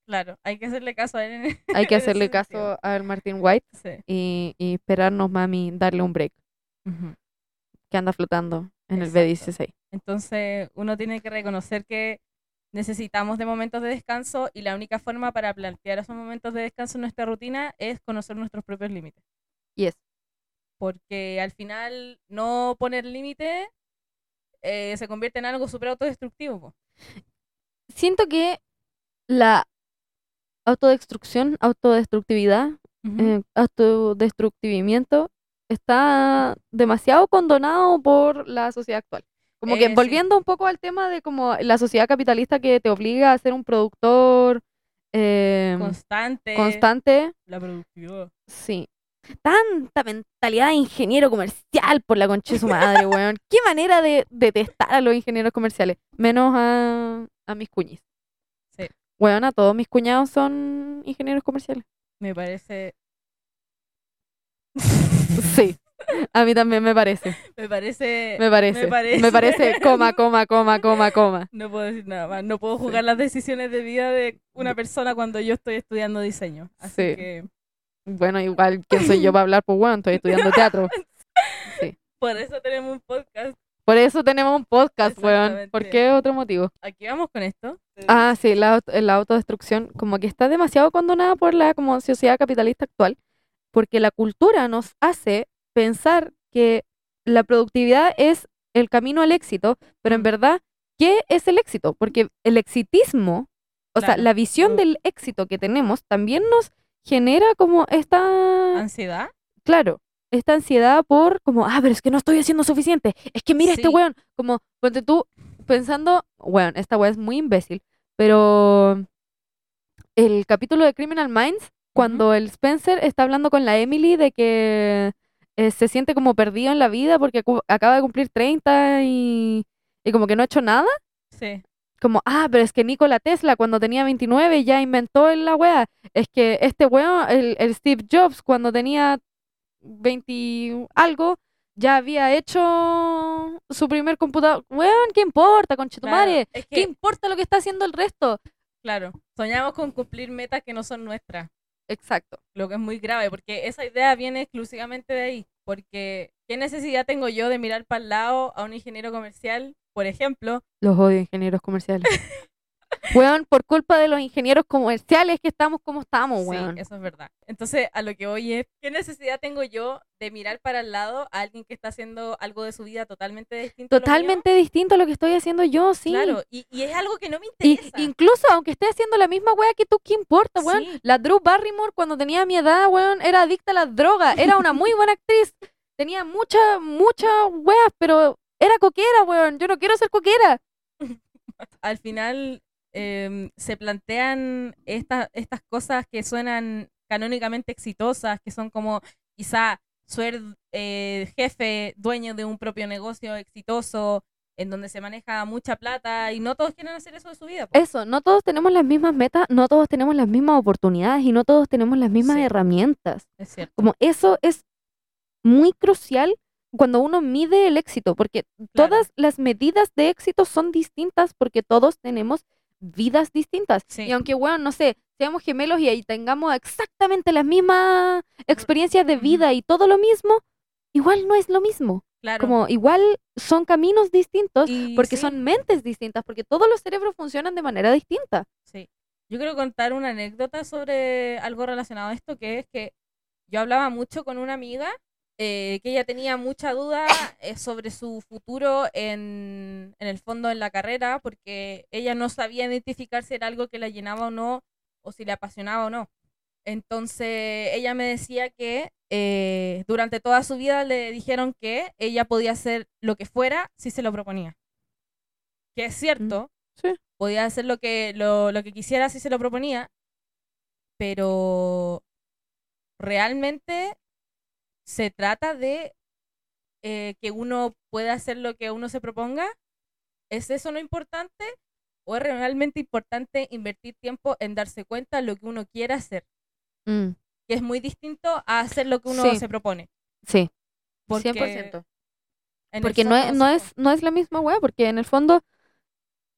Claro, hay que hacerle caso a él. en- Hay que hacerle caso al Martin White Sí. y, y esperarnos, mami, darle un break, que anda flotando en el Exacto. B16. Entonces, uno tiene que reconocer que necesitamos de momentos de descanso y la única forma para plantear esos momentos de descanso en nuestra rutina es conocer nuestros propios límites. Y es, Porque al final no poner límite eh, se convierte en algo súper autodestructivo. po. siento que la autodestrucción, autodestructividad, eh, autodestructivimiento está demasiado condonado por la sociedad actual. Como Eh, que sí. volviendo un poco al tema de como la sociedad capitalista que te obliga a ser un productor eh, Constante. constante, La productividad. sí. Tanta mentalidad de ingeniero comercial por la concha de su madre, weón. Qué manera de detestar a los ingenieros comerciales. Menos a, a mis cuñis. Sí. Weón, a todos mis cuñados son ingenieros comerciales. Me parece. Sí. A mí también me parece. Me parece. Me parece. Me parece. Me parece, coma, coma, coma, coma, coma. No puedo decir nada más. No puedo jugar las decisiones de vida de una persona cuando yo estoy estudiando diseño. Así Sí. que Bueno, igual, ¿quién soy yo para hablar? Pues bueno, estoy estudiando teatro. por eso tenemos un podcast. Por eso tenemos un podcast, weón. ¿Por qué otro motivo? Aquí vamos con esto. Ah, sí, la, la autodestrucción como que está demasiado condonada por la como sociedad capitalista actual, porque la cultura nos hace pensar que la productividad es el camino al éxito, pero en Mm. verdad, ¿qué es el éxito? Porque el exitismo, o sea, la visión del éxito que tenemos también nos genera como esta, Ansiedad. claro, esta ansiedad por como, ah, pero es que no estoy haciendo suficiente, es que mira este weón, como, ponte tú pensando, weón, esta weón es muy imbécil, pero el capítulo de Criminal Minds, cuando el Spencer está hablando con la Emily de que eh, se siente como perdido en la vida porque acaba de cumplir 30 y, y como que no ha hecho nada, Sí. como, ah, pero es que Nikola Tesla cuando tenía 29 ya inventó la wea. Es que este weón, el, el Steve Jobs, cuando tenía 20 y algo, ya había hecho su primer computador. Weón, ¿qué importa, conchetumare? Claro, es ¿Qué que, importa lo que está haciendo el resto? claro, soñamos con cumplir metas que no son nuestras. Exacto. Lo que es muy grave, porque esa idea viene exclusivamente de ahí. Porque, ¿qué necesidad tengo yo de mirar para el lado a un ingeniero comercial, por ejemplo? Los odio, ingenieros comerciales. weón, por culpa de los ingenieros comerciales que estamos como estamos, Sí, weón. eso es verdad. Entonces, a lo que voy es, ¿qué necesidad tengo yo de mirar para el lado a alguien que está haciendo algo de su vida totalmente distinto? a lo mío? Totalmente distinto a lo que estoy haciendo yo, sí. Claro, y, y es algo que no me Y interesa. incluso aunque esté haciendo la misma wea que tú, ¿qué importa, weón? Sí. La Drew Barrymore cuando tenía mi edad, weón, era adicta a las drogas. Era una muy buena actriz. Tenía muchas, muchas weas, pero era coquera, weón. Yo no quiero ser coquera. al final em, se plantean estas estas cosas que suenan canónicamente exitosas, que son como quizá ser eh, jefe, dueño de un propio negocio exitoso, en donde se maneja mucha plata y no todos quieren hacer eso de su vida. Eso, no todos tenemos las mismas metas, no todos tenemos las mismas oportunidades y no todos tenemos las mismas Sí. herramientas. Es cierto. Como eso es muy crucial cuando uno mide el éxito, porque Claro. todas las medidas de éxito son distintas porque todos tenemos vidas distintas. Sí. Y aunque, bueno, no sé, seamos gemelos y ahí tengamos exactamente las mismas experiencias de vida y todo lo mismo, igual no es lo mismo. Claro. Como igual son caminos distintos Y porque sí, son mentes distintas, porque todos los cerebros funcionan de manera distinta. Sí. Yo quiero contar una anécdota sobre algo relacionado a esto, que es que yo hablaba mucho con una amiga eh, que ella tenía mucha duda eh, sobre su futuro en, en el fondo en la carrera, porque ella no sabía identificar si era algo que la llenaba o no, o si le apasionaba o no. Entonces ella me decía que eh, durante toda su vida le dijeron que ella podía hacer lo que fuera si se lo proponía. Que es cierto, sí. podía hacer lo que, lo, lo que quisiera si se lo proponía, pero realmente se trata de eh, que uno pueda hacer lo que uno se proponga. ¿Es eso lo importante? ¿O es realmente importante invertir tiempo en darse cuenta de lo que uno quiere hacer? Mm, que es muy distinto a hacer lo que uno Sí. se propone. Sí, Porque 100%. en el Porque no es, no, es, no es la misma weá, porque en el fondo,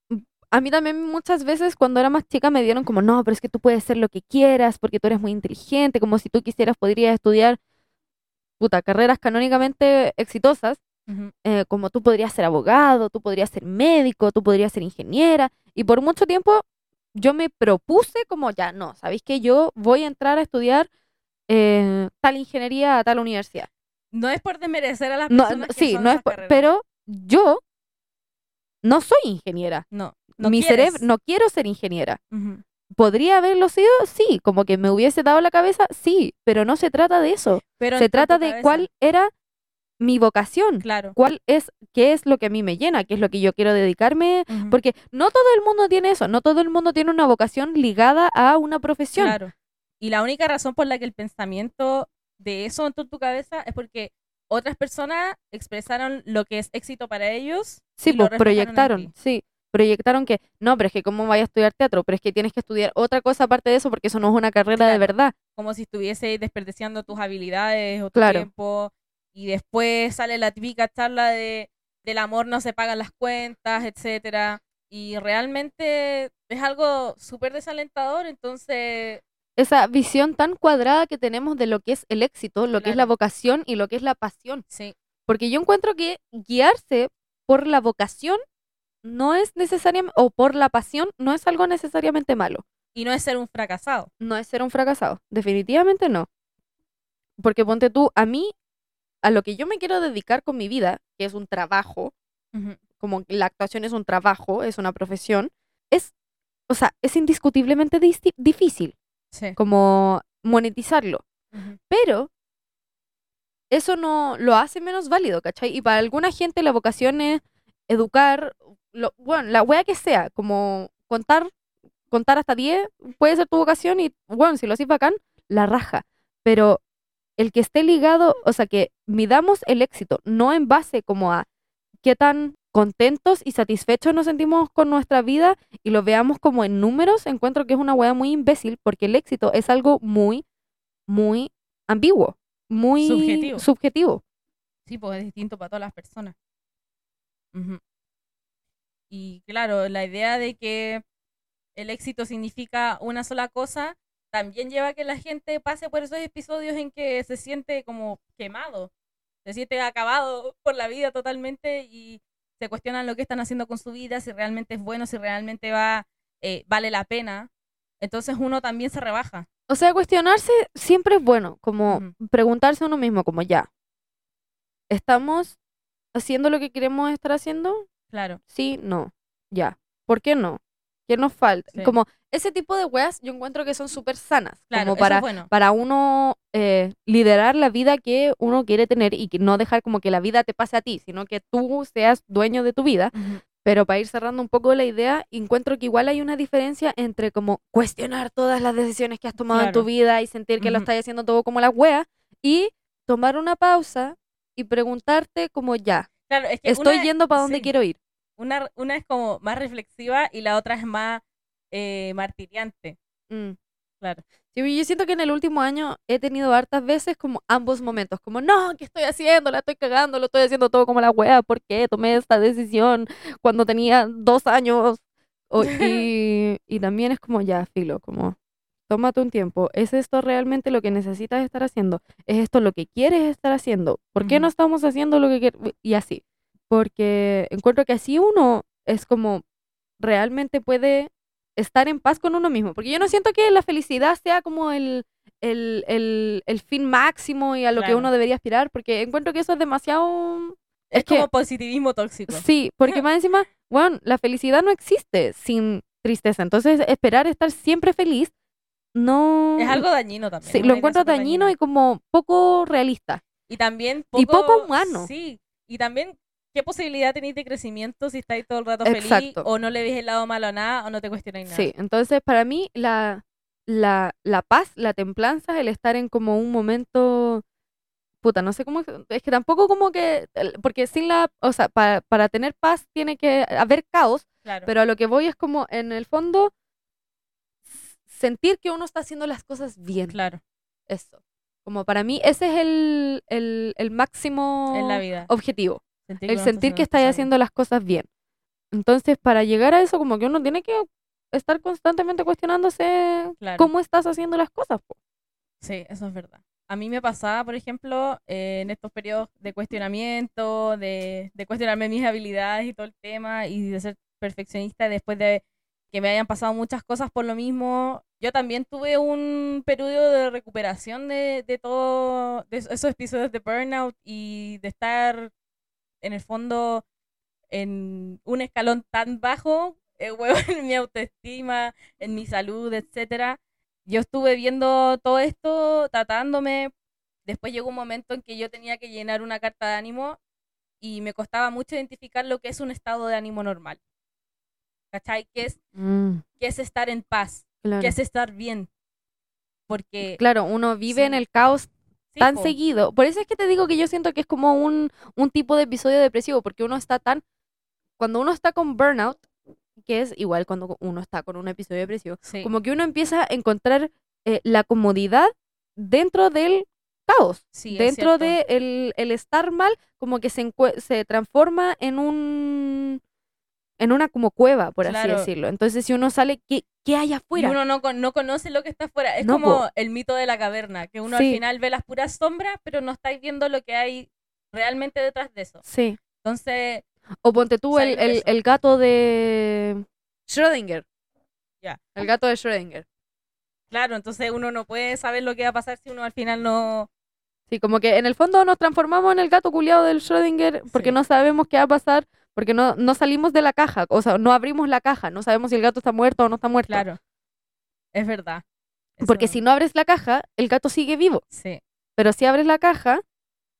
mm, a mí también muchas veces cuando era más chica me dieron como, no, pero es que tú puedes ser lo que quieras, porque tú eres muy inteligente, como si tú quisieras podrías estudiar, puta, carreras canónicamente exitosas, eh, como tú podrías ser abogado, tú podrías ser médico, tú podrías ser ingeniera, y por mucho tiempo yo me propuse como, ya, no, ¿sabéis que yo voy a entrar a estudiar eh, tal ingeniería a tal universidad? No es por desmerecer a las personas no, que sí, son no es por- pero yo no soy ingeniera. no, no Mi cerebro, no quiero ser ingeniera. Ujú. ¿Podría haberlo sido? Sí. Como que me hubiese dado la cabeza, sí. Pero no se trata de eso. Pero se trata de cabeza, cuál era mi vocación. Claro. ¿Cuál es, qué es lo que a mí me llena? ¿Qué es lo que yo quiero dedicarme? Porque no todo el mundo tiene eso. No todo el mundo tiene una vocación ligada a una profesión. Claro. Y la única razón por la que el pensamiento de eso entró en tu cabeza es porque otras personas expresaron lo que es éxito para ellos. Sí, y lo pues en proyectaron, sí. Proyectaron que, no, pero es que cómo vaya a estudiar teatro, pero es que tienes que estudiar otra cosa aparte de eso porque eso no es una carrera de verdad. Como si estuvieses desperdiciando tus habilidades o tu Claro. tiempo. Y después sale la típica charla de del amor no se pagan las cuentas, etcétera. Y realmente es algo súper desalentador, entonces Esa visión tan cuadrada que tenemos de lo que es el éxito, lo que es la vocación y lo que es la pasión. sí, Porque yo encuentro que guiarse por la vocación no es necesariamente, o por la pasión, no es algo necesariamente malo. y no es ser un fracasado. No es ser un fracasado. Definitivamente no. Porque ponte tú, a mí, a lo que yo me quiero dedicar con mi vida, que es un trabajo, como la actuación es un trabajo, es una profesión, es, o sea, es indiscutiblemente difícil Sí. como monetizarlo. Pero eso no lo hace menos válido, ¿cachai? Y para alguna gente la vocación es educar, lo, bueno, la wea que sea, como contar, contar hasta 10 puede ser tu vocación y, bueno, si lo haces bacán, la raja. Pero el que esté ligado, o sea, que midamos el éxito, no en base como a qué tan contentos y satisfechos nos sentimos con nuestra vida y lo veamos como en números, encuentro que es una wea muy imbécil porque el éxito es algo muy, muy ambiguo, muy Subjetivo. subjetivo. Sí, pues es distinto para todas las personas. Ujú. Y claro, la idea de que el éxito significa una sola cosa también lleva a que la gente pase por esos episodios en que se siente como quemado, se siente acabado por la vida totalmente y se cuestionan lo que están haciendo con su vida, si realmente es bueno, si realmente va, eh, vale la pena. Entonces uno también se rebaja. O sea, cuestionarse siempre es bueno, como preguntarse a uno mismo, como ya, ¿estamos haciendo lo que queremos estar haciendo? Claro. Sí, no, ya. ¿Por qué no? ¿Qué nos falta? Sí. Como ese tipo de weas yo encuentro que son súper sanas, Claro, como eso para, es bueno. para uno eh, liderar la vida que uno quiere tener y que no dejar como que la vida te pase a ti, sino que tú seas dueño de tu vida. Pero para ir cerrando un poco la idea, encuentro que igual hay una diferencia entre como cuestionar todas las decisiones que has tomado en tu vida y sentir que lo estás haciendo todo como la wea y tomar una pausa y preguntarte como ya, Claro, es que estoy una- yendo para donde sí. quiero ir. Una, una es como más reflexiva y la otra es más eh, martiriante. Mm. Claro. Sí, yo siento que en el último año he tenido hartas veces como ambos momentos, como no, ¿qué estoy haciendo? La estoy cagando, lo estoy haciendo todo como la wea, ¿por qué tomé esta decisión cuando tenía dos años? O- y, y también es como ya, filo, como tómate un tiempo, ¿es esto realmente lo que necesitas estar haciendo? ¿Es esto lo que quieres estar haciendo? ¿Por qué no Ujú. estamos haciendo lo que queremos? Y así, porque encuentro que así uno es como realmente puede estar en paz con uno mismo. Porque yo no siento que la felicidad sea como el, el, el, el fin máximo y a lo que Claro. uno debería aspirar, porque encuentro que eso es demasiado... Es, Es que- como positivismo tóxico. Sí, porque más encima, bueno, la felicidad no existe sin tristeza. Entonces, esperar estar siempre feliz no... Es algo dañino también. Sí, lo encuentro dañino y como poco realista. Y también poco, y poco humano. Sí, y también qué posibilidad tenéis de crecimiento si estáis todo el rato feliz Exacto. o no le ves el lado malo a nada o no te cuestionáis nada. Sí, entonces para mí la, la, la paz, la templanza, el estar en como un momento, puta, no sé cómo, es que tampoco como que, porque sin la, o sea, para, para tener paz tiene que haber caos, Claro. pero a lo que voy es como en el fondo sentir que uno está haciendo las cosas bien. claro. Eso. Como para mí, ese es el, el, el máximo En la vida. objetivo. Sentir El sentir que estáis bien. haciendo las cosas bien. Entonces, para llegar a eso, como que uno tiene que estar constantemente cuestionándose Claro. cómo estás haciendo las cosas. po. Sí, eso es verdad. A mí me pasaba, por ejemplo, eh, en estos periodos de cuestionamiento, de, de cuestionarme mis habilidades y todo el tema, y de ser perfeccionista después de que me hayan pasado muchas cosas por lo mismo. Yo también tuve un periodo de recuperación de, de todo, de esos episodios de burnout y de estar en el fondo en un escalón tan bajo, eh, en mi autoestima, en mi salud, etcétera. Yo estuve viendo todo esto, tratándome. Después llegó un momento en que yo tenía que llenar una carta de ánimo y me costaba mucho identificar lo que es un estado de ánimo normal. ¿Cachai? ¿Qué es, qué es estar en paz? claro. ¿Qué es estar bien? Porque Claro, uno vive en Sí. el caos sí, tan po, seguido. Por eso es que te digo que yo siento que es como un, un tipo de episodio depresivo, porque uno está tan... Cuando uno está con burnout, que es igual cuando uno está con un episodio depresivo, sí, como que uno empieza a encontrar eh, la comodidad dentro del caos. sí, dentro cierto. de el, estar mal, como que se, se transforma en un en una como cueva, por Claro. así decirlo. Entonces, si uno sale, ¿qué, qué hay Y afuera? uno no, no conoce lo que está afuera. Es No, como po. el mito de la caverna, que uno Sí. al final ve las puras sombras, pero no estáis viendo lo que hay realmente detrás de eso. Sí. Entonces, O ponte tú el, el, el gato de Schrödinger. Ya. El gato de Schrödinger. claro, entonces uno no puede saber lo que va a pasar si uno al final no... Sí, como que en el fondo nos transformamos en el gato culiado del Schrödinger porque Sí. no sabemos qué va a pasar, porque no, no salimos de la caja, o sea, no abrimos la caja, no sabemos si el gato está muerto o no está muerto. Claro, es verdad. Porque si no abres la caja, el gato sigue vivo. Sí. Pero si abres la caja,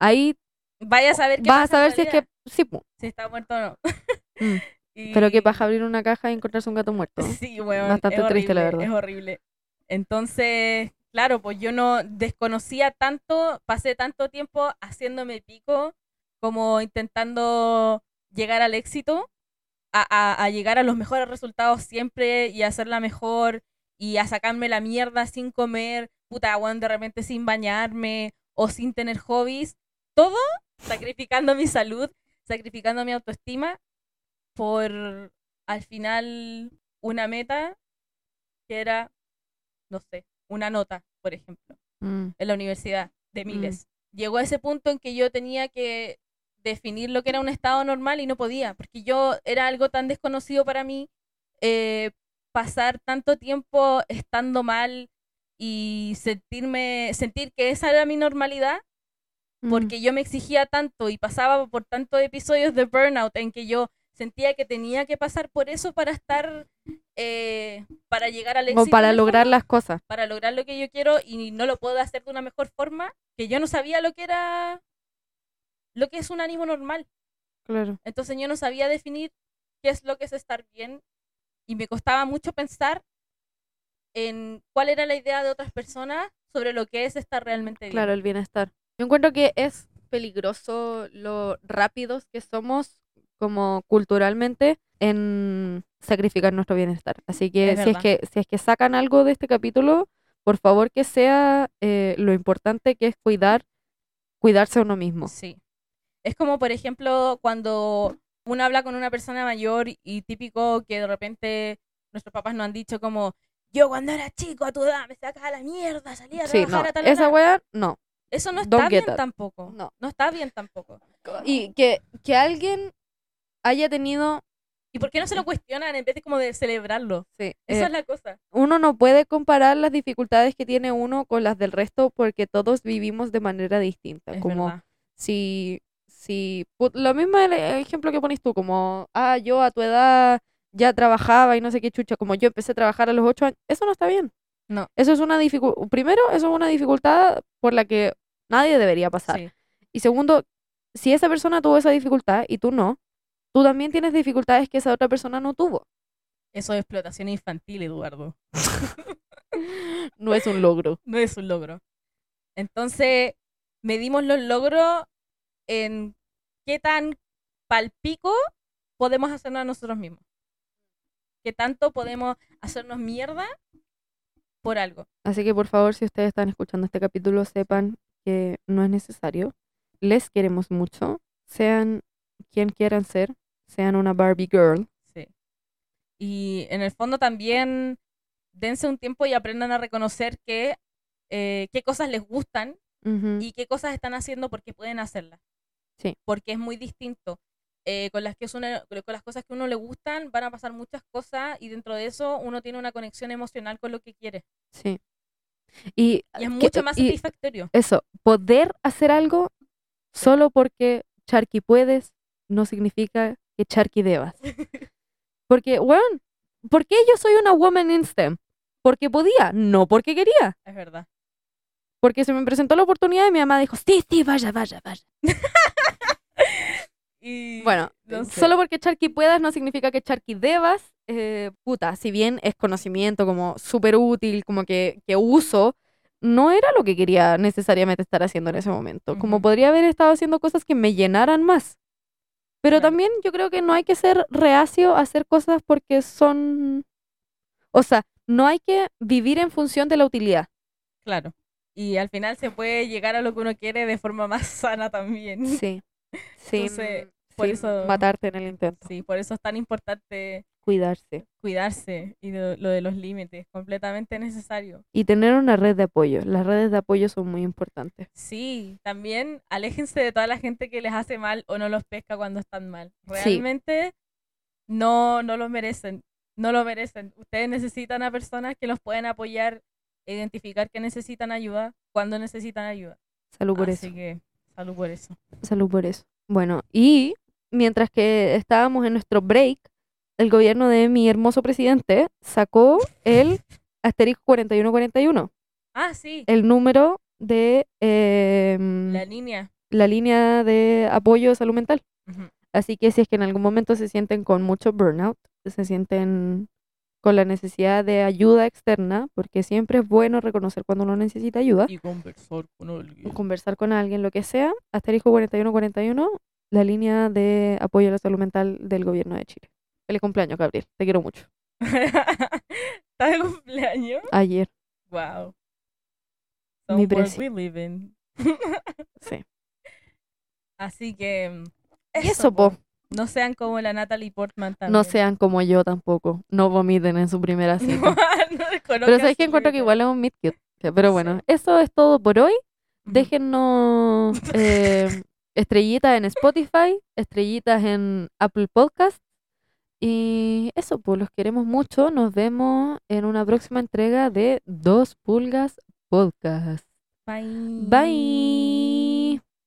ahí Vaya a saber qué vas a pasa en saber si es que... Sí, si está muerto o no. Mm. Y- pero qué paja abrir una caja y encontrarse un gato muerto. Sí, weón, Bastante es triste, la horrible, verdad. Es horrible. Entonces, claro, pues yo no desconocía tanto, pasé tanto tiempo haciéndome pico, como intentando llegar al éxito, a, a- a llegar a los mejores resultados siempre y a hacerla mejor y a sacarme la mierda sin comer, puta, weón, de repente sin bañarme o sin tener hobbies. Todo sacrificando mi salud, sacrificando mi autoestima por al final una meta que era, no sé, una nota, por ejemplo, Mm. en la universidad de miles. Llegó a ese punto en que yo tenía que definir lo que era un estado normal y no podía, porque yo era algo tan desconocido para mí, eh, pasar tanto tiempo estando mal y sentirme, sentir que esa era mi normalidad, Mm. porque yo me exigía tanto y pasaba por tantos episodios de burnout en que yo sentía que tenía que pasar por eso para estar, eh, para llegar al éxito. Como para lograr las cosas. para lograr lo que yo quiero y no lo puedo hacer de una mejor forma, que yo no sabía lo que era, lo que es un ánimo normal. Claro. Entonces yo no sabía definir qué es lo que es estar bien y me costaba mucho pensar en cuál era la idea de otras personas sobre lo que es estar realmente bien. Claro, el bienestar. Yo encuentro que es peligroso lo rápidos que somos como culturalmente en sacrificar nuestro bienestar. Así que Es si es que si es que sacan algo de este capítulo, por favor que sea eh, lo importante que es cuidar cuidarse a uno mismo. Sí. Es como, por ejemplo, cuando uno habla con una persona mayor y típico que de repente nuestros papás nos han dicho como, yo cuando era chico a tu edad me sacaba la mierda, salía a Sí, no, a tal esa hora". weá no. Eso no está bien tampoco. No. No está bien tampoco. Y que, que alguien haya tenido ¿Y por qué no se lo cuestionan en vez de como de celebrarlo? sí, Esa eh, es la cosa. uno no puede comparar las dificultades que tiene uno con las del resto porque todos vivimos de manera distinta. Es como verdad. si, si lo mismo el ejemplo que pones tú, como, ah, yo a tu edad ya trabajaba y no sé qué chucha, como yo empecé a trabajar a los ocho años, eso no está bien. No. Eso es una dificultad, primero, eso es una dificultad por la que nadie debería pasar. Sí. Y segundo, si esa persona tuvo esa dificultad y tú no, tú también tienes dificultades que esa otra persona no tuvo. Eso es explotación infantil, Eduardo. No es un logro. No es un logro. Entonces, medimos los logros en qué tan palpico podemos hacernos a nosotros mismos. Qué tanto podemos hacernos mierda por algo. Así que por favor, si ustedes están escuchando este capítulo, sepan que no es necesario. Les queremos mucho. Sean quien quieran ser. Sean una Barbie girl. Sí. Y en el fondo también dense un tiempo y aprendan a reconocer que, eh, qué cosas les gustan y qué cosas están haciendo porque pueden hacerlas. Sí. Porque es muy distinto. Eh, con, las que es una- con las cosas que a uno le gustan van a pasar muchas cosas y dentro de eso uno tiene una conexión emocional con lo que quiere. Sí. Y, Y es que- mucho más y satisfactorio. eso, poder hacer algo solo porque Charky puedes no significa que Charky debas. Porque, weón, ¿por qué yo soy una woman in STEM? Porque podía, no porque quería. Es verdad. Porque se me presentó la oportunidad y mi mamá dijo, sí, sí, vaya, vaya, vaya. Y Bueno, no sé. solo porque Charky puedas no significa que Charky debas. eh, puta, si bien es conocimiento como súper útil, como que, que uso, no era lo que quería necesariamente estar haciendo en ese momento. Como podría haber estado haciendo cosas que me llenaran más. Pero Claro. también yo creo que no hay que ser reacio a hacer cosas porque son... O sea, no hay que vivir en función de la utilidad. Claro. Y al final se puede llegar a lo que uno quiere de forma más sana también. Sí. Sin, Entonces, por sin eso- matarte en el intento. Sí, por eso es tan importante Cuidarse. cuidarse y lo, lo de los límites, completamente necesario. Y tener una red de apoyo. Las redes de apoyo son muy importantes. Sí, también aléjense de toda la gente que les hace mal o no los pesca cuando están mal. Sí. Realmente no, no lo merecen, no lo merecen. Ustedes necesitan a personas que los pueden apoyar, identificar que necesitan ayuda cuando necesitan ayuda. Salud por Así eso. que salud por eso. Salud por eso. Bueno, y mientras que estábamos en nuestro break, el gobierno de mi hermoso presidente sacó el asterisco 4141, Ah, sí, el número de em, la línea. la línea de apoyo de salud mental. Así que si es que en algún momento se sienten con mucho burnout, se sienten con la necesidad de ayuda externa, porque siempre es bueno reconocer cuando uno necesita ayuda, Y conversar con alguien. o conversar con alguien, lo que sea, asterisco 4141, la línea de apoyo a la salud mental del gobierno de Chile. Feliz cumpleaños, Gabriel. Te quiero mucho. ¿Estás de cumpleaños? Ayer, Wow. Mi world preci- we live in. sí. Así que. mm, Y eso, po. No sean como la Natalie Portman también. No sean como yo tampoco. No vomiten en su primera cita. no Pero desconozcan sabéis que encuentro que igual es un cute. Pero Sí. bueno, eso es todo por hoy. Déjennos eh, estrellitas en Spotify, estrellitas en Apple Podcast. Y eso, pues los queremos mucho. Nos vemos en una próxima entrega de Dos Pulgas Podcast. Bye. Bye.